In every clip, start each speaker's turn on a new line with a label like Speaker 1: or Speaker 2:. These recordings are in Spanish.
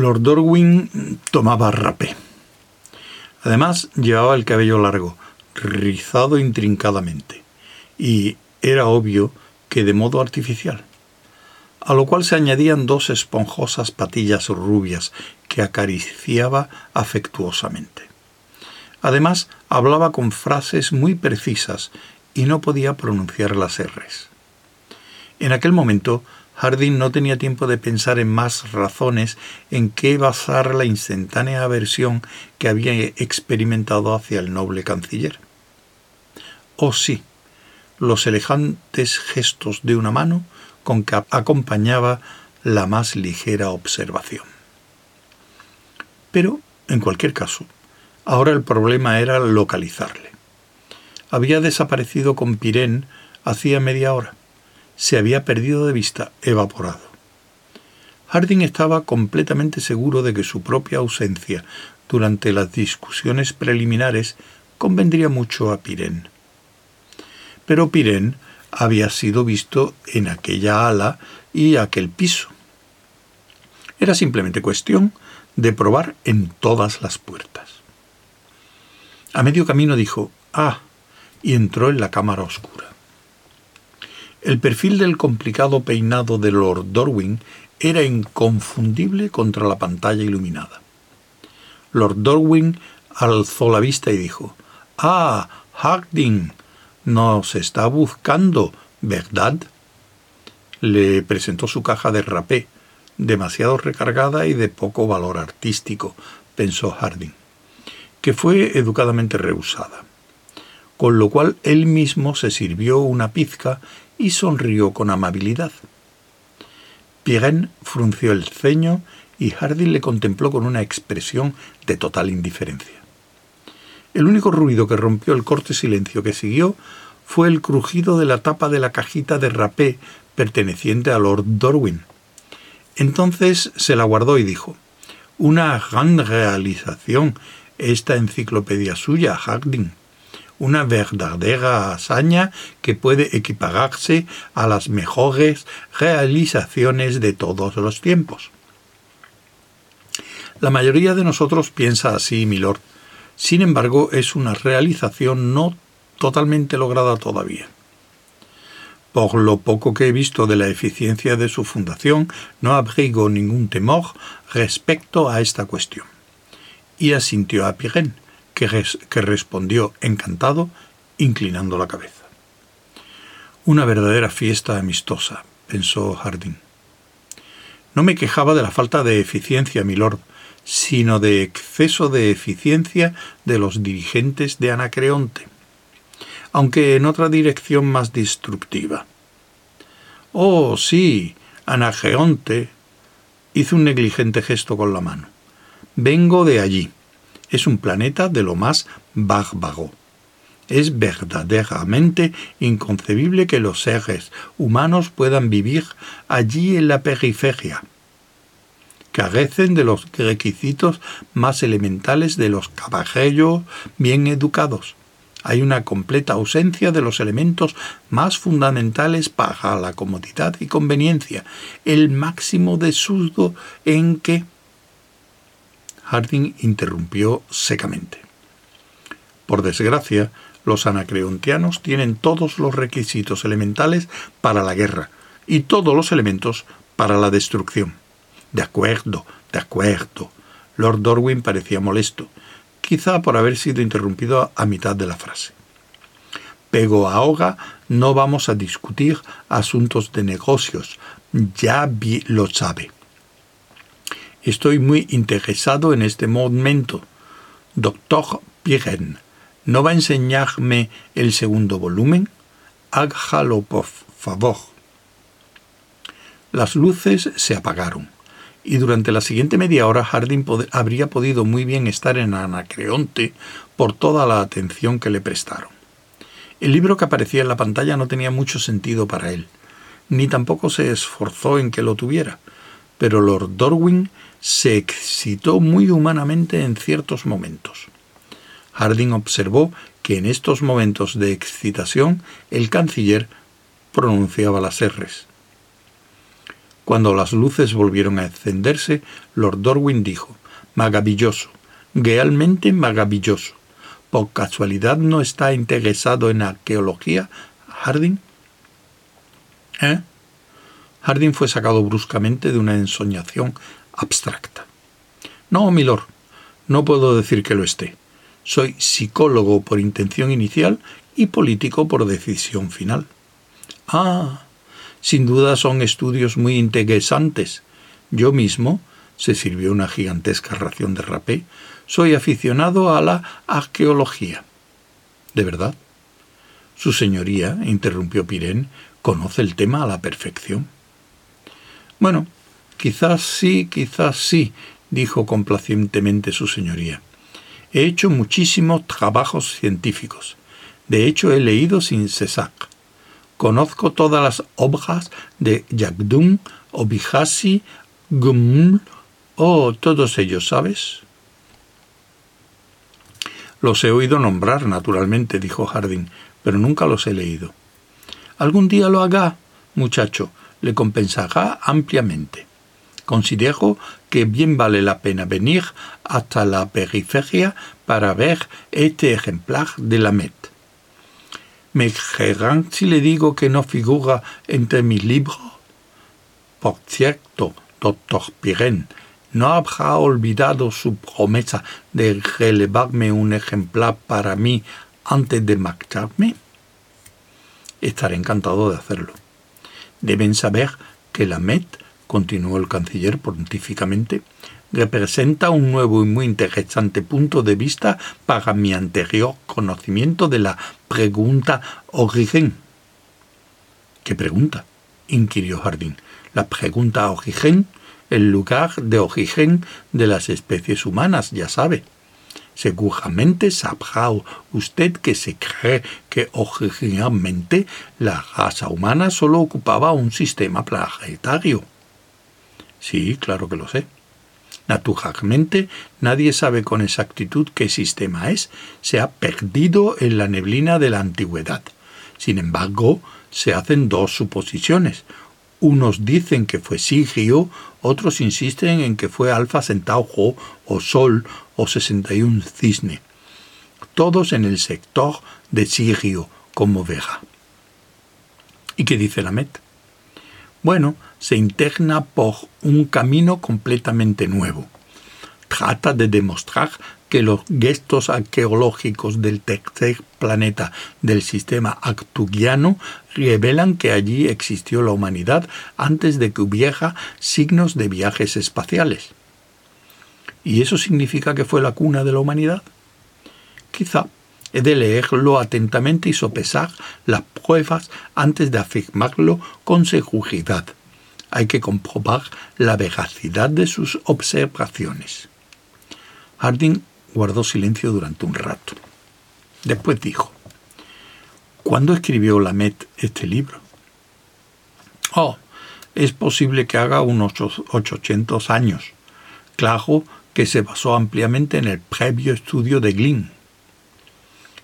Speaker 1: Lord Dorwin tomaba rapé. Además, llevaba el cabello largo, rizado intrincadamente, y era obvio que de modo artificial, a lo cual se añadían dos esponjosas patillas rubias que acariciaba afectuosamente. Además, hablaba con frases muy precisas y no podía pronunciar las R's. En aquel momento, Harding no tenía tiempo de pensar en más razones en qué basar la instantánea aversión que había experimentado hacia el noble canciller. Oh sí, los elegantes gestos de una mano con que acompañaba la más ligera observación. Pero, en cualquier caso, ahora el problema era localizarle. Había desaparecido con Pirén hacía media hora se había perdido de vista, evaporado. Harding estaba completamente seguro de que su propia ausencia durante las discusiones preliminares convendría mucho a Pirén. Pero Pirén había sido visto en aquella ala y aquel piso. Era simplemente cuestión de probar en todas las puertas. A medio camino dijo, ah, y entró en la cámara oscura. El perfil del complicado peinado de Lord Dorwin era inconfundible contra la pantalla iluminada. Lord Dorwin alzó la vista y dijo, Ah, Harding, nos está buscando, ¿verdad? Le presentó su caja de rapé, demasiado recargada y de poco valor artístico, pensó Harding, que fue educadamente rehusada. Con lo cual él mismo se sirvió una pizca y sonrió con amabilidad. Pirén frunció el ceño y Harding le contempló con una expresión de total indiferencia. El único ruido que rompió el corte silencio que siguió fue el crujido de la tapa de la cajita de rapé perteneciente a Lord Dorwin. Entonces se la guardó y dijo, Una gran realización esta enciclopedia suya, Harding una verdadera hazaña que puede equipararse a las mejores realizaciones de todos los tiempos. La mayoría de nosotros piensa así, milord. Sin embargo, es una realización no totalmente lograda todavía. Por lo poco que he visto de la eficiencia de su fundación, no abrigo ningún temor respecto a esta cuestión. Y asintió a Pirén, que, respondió encantado, inclinando la cabeza. Una verdadera fiesta amistosa, pensó Harding. No me quejaba de la falta de eficiencia, milord, sino de exceso de eficiencia de los dirigentes de Anacreonte, aunque en otra dirección más destructiva. Oh, sí, Anacreonte hizo un negligente gesto con la mano. Vengo de allí es un planeta de lo más bárbaro. Es verdaderamente inconcebible que los seres humanos puedan vivir allí en la periferia. Carecen de los requisitos más elementales de los caballeros bien educados. Hay una completa ausencia de los elementos más fundamentales para la comodidad y conveniencia, el máximo de sudo en que Harding interrumpió secamente. Por desgracia, los anacreontianos tienen todos los requisitos elementales para la guerra y todos los elementos para la destrucción. De acuerdo, de acuerdo. Lord Dorwin parecía molesto, quizá por haber sido interrumpido a mitad de la frase. Pero ahora no vamos a discutir asuntos de negocios, ya lo sabe. Estoy muy interesado en este momento. Doctor Pirén, ¿no va a enseñarme el segundo volumen? Hágalo, por favor. Las luces se apagaron, y durante la siguiente media hora Harding habría podido muy bien estar en Anacreonte por toda la atención que le prestaron. El libro que aparecía en la pantalla no tenía mucho sentido para él, ni tampoco se esforzó en que lo tuviera, pero Lord Dorwin se excitó muy humanamente en ciertos momentos. Harding observó que en estos momentos de excitación el canciller pronunciaba las R's. Cuando las luces volvieron a encenderse, Lord Darwin dijo, Maravilloso, realmente maravilloso. ¿Por casualidad no está interesado en arqueología, Harding? ¿Eh? Harding fue sacado bruscamente de una ensoñación abstracta. No, milord, no puedo decir que lo esté. Soy psicólogo por intención inicial y político por decisión final. Ah, sin duda son estudios muy interesantes. Yo mismo, se sirvió una gigantesca ración de rapé, soy aficionado a la arqueología. ¿De verdad? Su señoría, interrumpió Pirén, conoce el tema a la perfección. Bueno, quizás sí, quizás sí, dijo complacientemente su señoría. He hecho muchísimos trabajos científicos. De hecho, he leído sin cesar. Conozco todas las obras de Jagdum, Obihasi, Guml, oh, todos ellos, ¿sabes? Los he oído nombrar, naturalmente, dijo Harding, pero nunca los he leído. Algún día lo haga, muchacho, le compensará ampliamente. Considero que bien vale la pena venir hasta la periferia para ver este ejemplar de la Met. ¿Me creerán si le digo que no figura entre mis libros? Por cierto, doctor Pirén, ¿no habrá olvidado su promesa de relevarme un ejemplar para mí antes de marcharme? Estaré encantado de hacerlo. Deben saber que la Met, continuó el canciller pontíficamente, representa un nuevo y muy interesante punto de vista para mi anterior conocimiento de la pregunta origen. ¿Qué pregunta? inquirió Jardín. La pregunta origen, el lugar de origen de las especies humanas, ya sabe. Seguramente sabrá usted que se cree que originalmente la raza humana solo ocupaba un sistema planetario. Sí, claro que lo sé. Naturalmente, nadie sabe con exactitud qué sistema es. Se ha perdido en la neblina de la antigüedad. Sin embargo, se hacen dos suposiciones. Unos dicen que fue Sigio, otros insisten en que fue Alfa Centauro o Sol o 61 Cisne. Todos en el sector de Sigio, como Vega. ¿Y qué dice la Met? Bueno, se interna por un camino completamente nuevo. Trata de demostrar que los gestos arqueológicos del tercer planeta del sistema actugiano revelan que allí existió la humanidad antes de que hubiera signos de viajes espaciales. ¿Y eso significa que fue la cuna de la humanidad? Quizá he de leerlo atentamente y sopesar las pruebas antes de afirmarlo con seguridad. Hay que comprobar la veracidad de sus observaciones. Harding guardó silencio durante un rato. Después dijo, ¿Cuándo escribió Lamet este libro? Oh, es posible que haga unos 800 años. Claro que se basó ampliamente en el previo estudio de Glynn.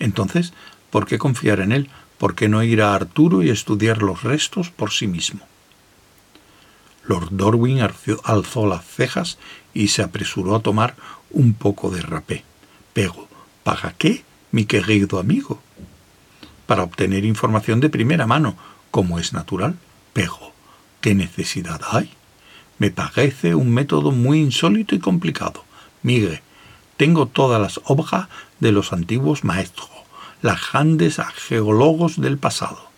Speaker 1: Entonces, ¿por qué confiar en él? ¿Por qué no ir a Arturo y estudiar los restos por sí mismo? Lord Dorwin alzó las cejas y se apresuró a tomar un poco de rapé. Pero, ¿para qué, mi querido amigo? Para obtener información de primera mano, como es natural. Pero, ¿qué necesidad hay? Me parece un método muy insólito y complicado. Mire, tengo todas las obras de los antiguos maestros, las grandes arqueólogos del pasado.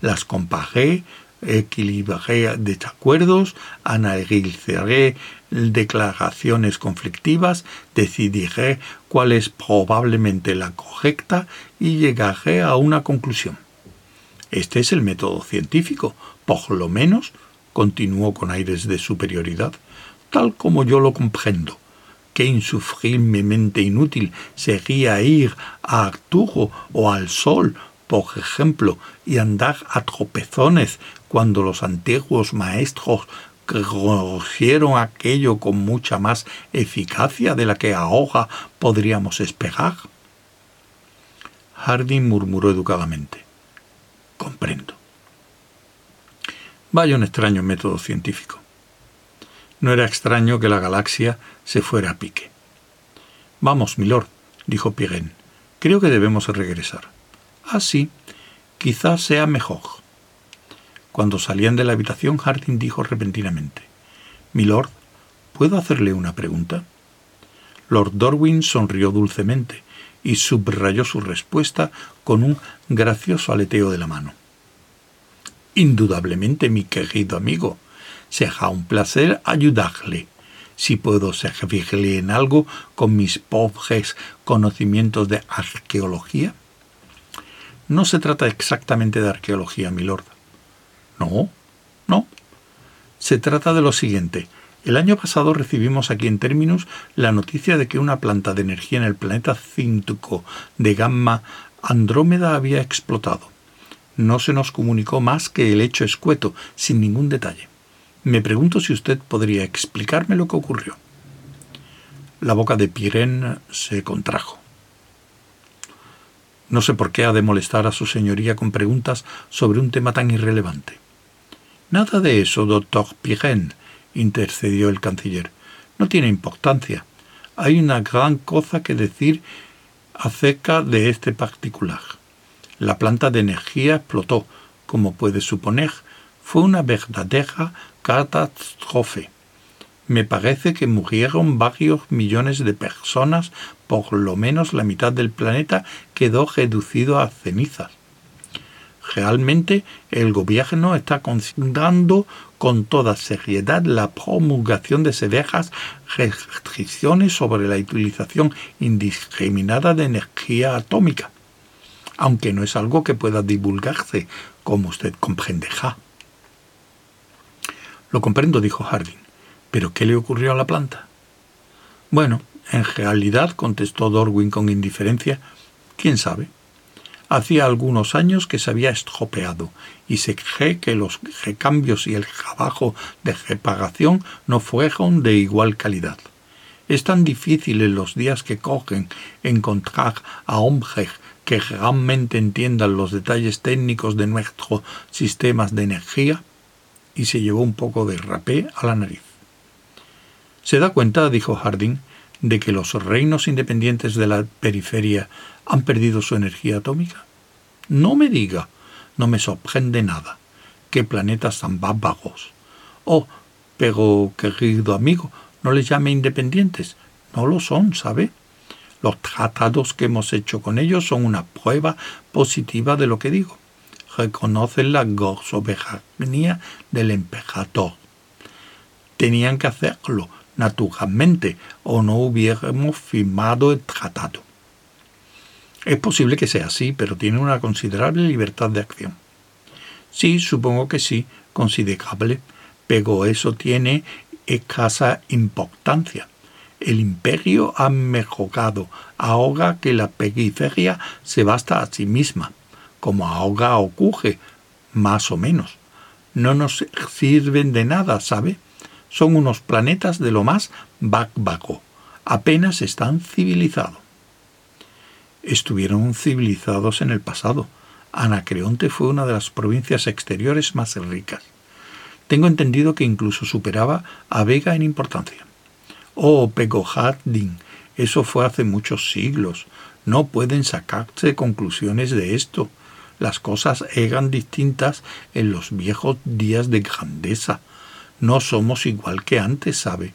Speaker 1: Las comparé equilibraré desacuerdos, analizaré declaraciones conflictivas, decidiré cuál es probablemente la correcta y llegaré a una conclusión. Este es el método científico, por lo menos, continuó con aires de superioridad, tal como yo lo comprendo. Qué insufriblemente inútil sería ir a Arturo o al Sol por ejemplo, y andar a tropezones cuando los antiguos maestros conocieron aquello con mucha más eficacia de la que ahora podríamos esperar? Harding murmuró educadamente. Comprendo. Vaya un extraño método científico. No era extraño que la galaxia se fuera a pique. Vamos, milord, dijo Pirén. Creo que debemos regresar. Ah, sí, quizás sea mejor. Cuando salían de la habitación, Harding dijo repentinamente: Milord, ¿puedo hacerle una pregunta? Lord Dorwin sonrió dulcemente y subrayó su respuesta con un gracioso aleteo de la mano. Indudablemente, mi querido amigo, será un placer ayudarle. Si puedo servirle en algo con mis pobres conocimientos de arqueología. No se trata exactamente de arqueología, milord. No, no. Se trata de lo siguiente. El año pasado recibimos aquí en Terminus la noticia de que una planta de energía en el planeta Cíntuco de gamma Andrómeda había explotado. No se nos comunicó más que el hecho escueto, sin ningún detalle. Me pregunto si usted podría explicarme lo que ocurrió. La boca de Pirén se contrajo. No sé por qué ha de molestar a su señoría con preguntas sobre un tema tan irrelevante. Nada de eso, doctor Pirén, intercedió el canciller. No tiene importancia. Hay una gran cosa que decir acerca de este particular. La planta de energía explotó, como puede suponer. Fue una verdadera catástrofe. Me parece que murieron varios millones de personas, por lo menos la mitad del planeta quedó reducido a cenizas. Realmente el gobierno está considerando con toda seriedad la promulgación de severas restricciones sobre la utilización indiscriminada de energía atómica, aunque no es algo que pueda divulgarse, como usted comprenderá. Lo comprendo, dijo Harding. ¿Pero qué le ocurrió a la planta? Bueno, en realidad, contestó Dorwin con indiferencia, quién sabe. Hacía algunos años que se había estropeado y se cree que los recambios y el trabajo de reparación no fueron de igual calidad. Es tan difícil en los días que cogen encontrar a hombres que realmente entiendan los detalles técnicos de nuestros sistemas de energía y se llevó un poco de rapé a la nariz. ¿Se da cuenta, dijo Harding, de que los reinos independientes de la periferia han perdido su energía atómica? No me diga, no me sorprende nada. ¿Qué planetas tan bárbaros? Oh, pero, querido amigo, no les llame independientes. No lo son, ¿sabe? Los tratados que hemos hecho con ellos son una prueba positiva de lo que digo. Reconocen la soberanía del emperador. Tenían que hacerlo, naturalmente, o no hubiéramos firmado el tratado. Es posible que sea así, pero tiene una considerable libertad de acción. Sí, supongo que sí, considerable, pero eso tiene escasa importancia. El imperio ha mejorado ahora que la periferia se basta a sí misma, como ahora ocurre, más o menos. No nos sirven de nada, ¿sabe? Son unos planetas de lo más bárbaro. Apenas están civilizados estuvieron civilizados en el pasado. Anacreonte fue una de las provincias exteriores más ricas. Tengo entendido que incluso superaba a Vega en importancia. Oh, Pegohardin, eso fue hace muchos siglos. No pueden sacarse conclusiones de esto. Las cosas eran distintas en los viejos días de grandeza. No somos igual que antes, ¿sabe?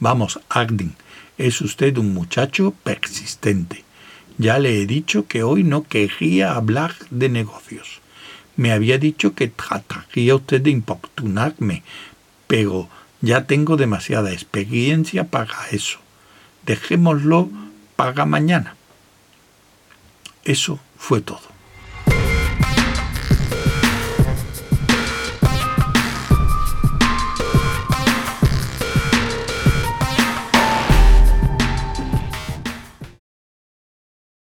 Speaker 1: Vamos, Ardin, es usted un muchacho persistente. Ya le he dicho que hoy no quería hablar de negocios. Me había dicho que trataría usted de importunarme, pero ya tengo demasiada experiencia para eso. Dejémoslo para mañana. Eso fue todo.